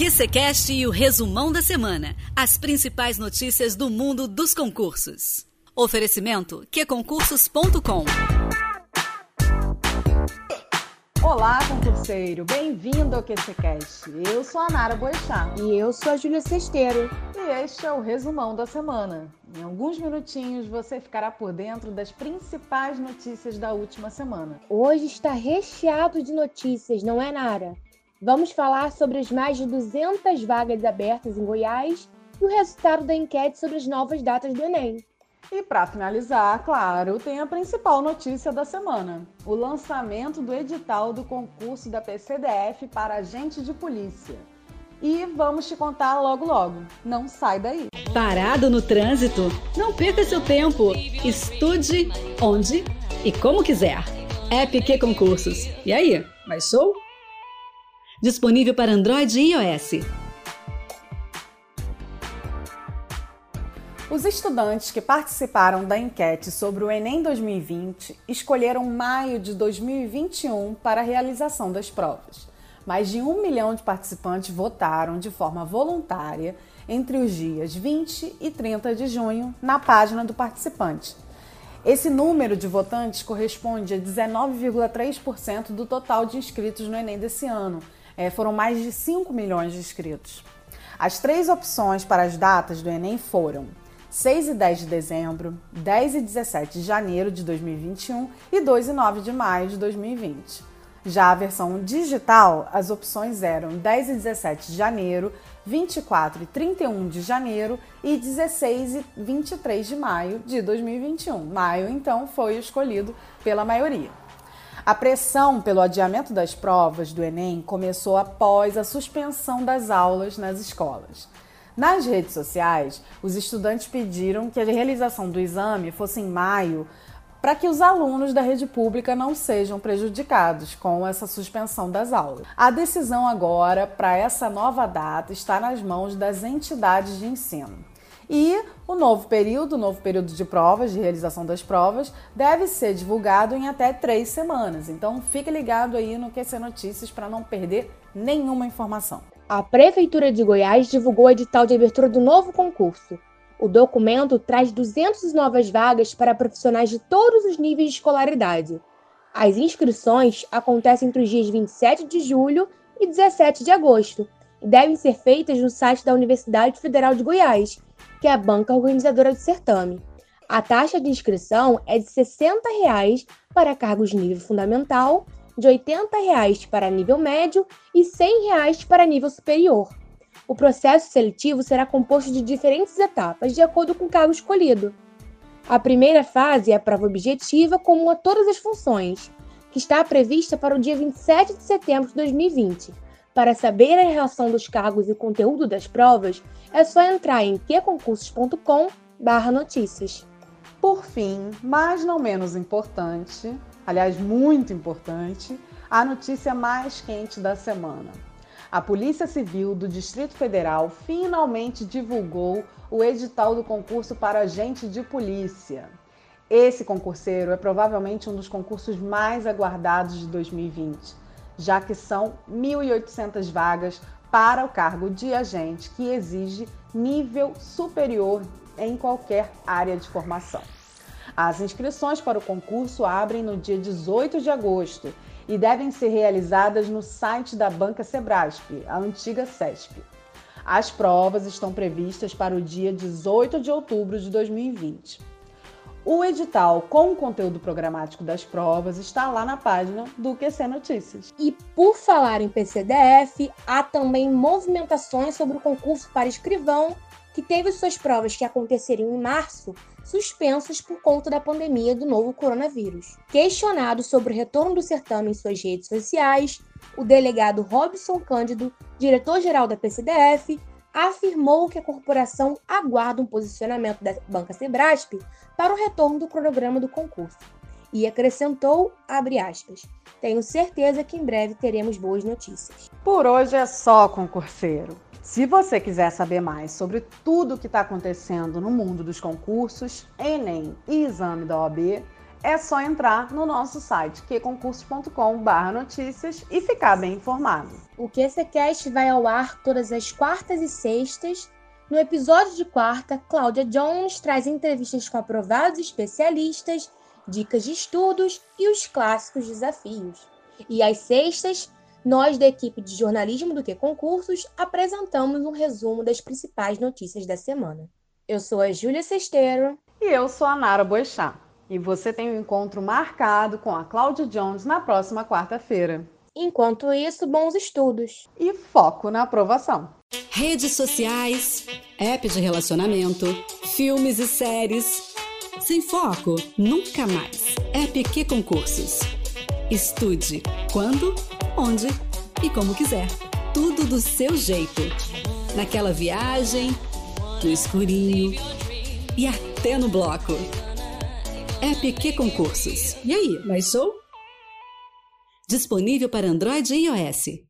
QCCast e o resumão da semana. As principais notícias do mundo dos concursos. Oferecimento qconcursos.com. Olá, concurseiro! Bem-vindo ao QCCast. Eu sou a Nara Boechat. E eu sou a Júlia Cesteiro. E este é o resumão da semana. Em alguns minutinhos você ficará por dentro das principais notícias da última semana. Hoje está recheado de notícias, não é, Nara? Vamos falar sobre as mais de 200 vagas abertas em Goiás e o resultado da enquete sobre as novas datas do Enem. E para finalizar, claro, tem a principal notícia da semana: o lançamento do edital do concurso da PCDF para agente de polícia. E vamos te contar logo logo. Não sai daí. Parado no trânsito? Não perca seu tempo. Estude onde e como quiser. App Concursos. E aí, mais show? Disponível para Android e iOS. Os estudantes que participaram da enquete sobre o Enem 2020 escolheram maio de 2021 para a realização das provas. Mais de um milhão de participantes votaram de forma voluntária entre os dias 20 e 30 de junho na página do participante. Esse número de votantes corresponde a 19,3% do total de inscritos no Enem desse ano é, foram mais de 5 milhões de inscritos. As três opções para as datas do Enem foram 6 e 10 de dezembro, 10 e 17 de janeiro de 2021 e 2 e 9 de maio de 2020. Já a versão digital, as opções eram 10 e 17 de janeiro, 24 e 31 de janeiro e 16 e 23 de maio de 2021. Maio, então, foi escolhido pela maioria. A pressão pelo adiamento das provas do Enem começou após a suspensão das aulas nas escolas. Nas redes sociais, os estudantes pediram que a realização do exame fosse em maio para que os alunos da rede pública não sejam prejudicados com essa suspensão das aulas. A decisão agora para essa nova data está nas mãos das entidades de ensino. E o novo período, o novo período de provas, de realização das provas, deve ser divulgado em até três semanas. Então fique ligado aí no QC Notícias para não perder nenhuma informação. A Prefeitura de Goiás divulgou o edital de abertura do novo concurso. O documento traz 200 novas vagas para profissionais de todos os níveis de escolaridade. As inscrições acontecem entre os dias 27 de julho e 17 de agosto e devem ser feitas no site da Universidade Federal de Goiás que é a banca organizadora do certame. A taxa de inscrição é de 60 reais para cargos de nível fundamental, de 80 reais para nível médio e 100 reais para nível superior. O processo seletivo será composto de diferentes etapas, de acordo com o cargo escolhido. A primeira fase é a prova objetiva, comum a todas as funções, que está prevista para o dia 27 de setembro de 2020 para saber a relação dos cargos e conteúdo das provas, é só entrar em qconcursos.com/notícias. Por fim, mas não menos importante, aliás, muito importante, a notícia mais quente da semana. A Polícia Civil do Distrito Federal finalmente divulgou o edital do concurso para agente de polícia. Esse concurseiro é provavelmente um dos concursos mais aguardados de 2020 já que são 1.800 vagas para o cargo de agente, que exige nível superior em qualquer área de formação. As inscrições para o concurso abrem no dia 18 de agosto e devem ser realizadas no site da Banca Sebrasp, a antiga CESP. As provas estão previstas para o dia 18 de outubro de 2020. O edital com o conteúdo programático das provas está lá na página do QC Notícias. E por falar em PCDF, há também movimentações sobre o concurso para escrivão, que teve suas provas que aconteceriam em março suspensas por conta da pandemia do novo coronavírus. Questionado sobre o retorno do certame em suas redes sociais, o delegado Robson Cândido, diretor-geral da PCDF, afirmou que a corporação aguarda um posicionamento da Banca Sebrasp para o retorno do cronograma do concurso. E acrescentou, aspas, tenho certeza que em breve teremos boas notícias. Por hoje é só, concurseiro. Se você quiser saber mais sobre tudo o que está acontecendo no mundo dos concursos, Enem e exame da OAB, é só entrar no nosso site qconcursos.com/notícias e ficar bem informado. O QCcast vai ao ar todas as quartas e sextas. No episódio de quarta, Cláudia Jones traz entrevistas com aprovados especialistas, dicas de estudos e os clássicos desafios. E às sextas, nós da equipe de jornalismo do Que Concursos apresentamos um resumo das principais notícias da semana. Eu sou a Júlia Sesteiro. E eu sou a Nara Boixá. E você tem um encontro marcado com a Cláudia Jones na próxima quarta-feira. Enquanto isso, bons estudos. E foco na aprovação. Redes sociais, app de relacionamento, filmes e séries. Sem foco, nunca mais. App que concursos. Estude quando, onde e como quiser. Tudo do seu jeito. Naquela viagem, no escurinho e até no bloco. App que concursos. E aí, mais show? Disponível para Android e iOS.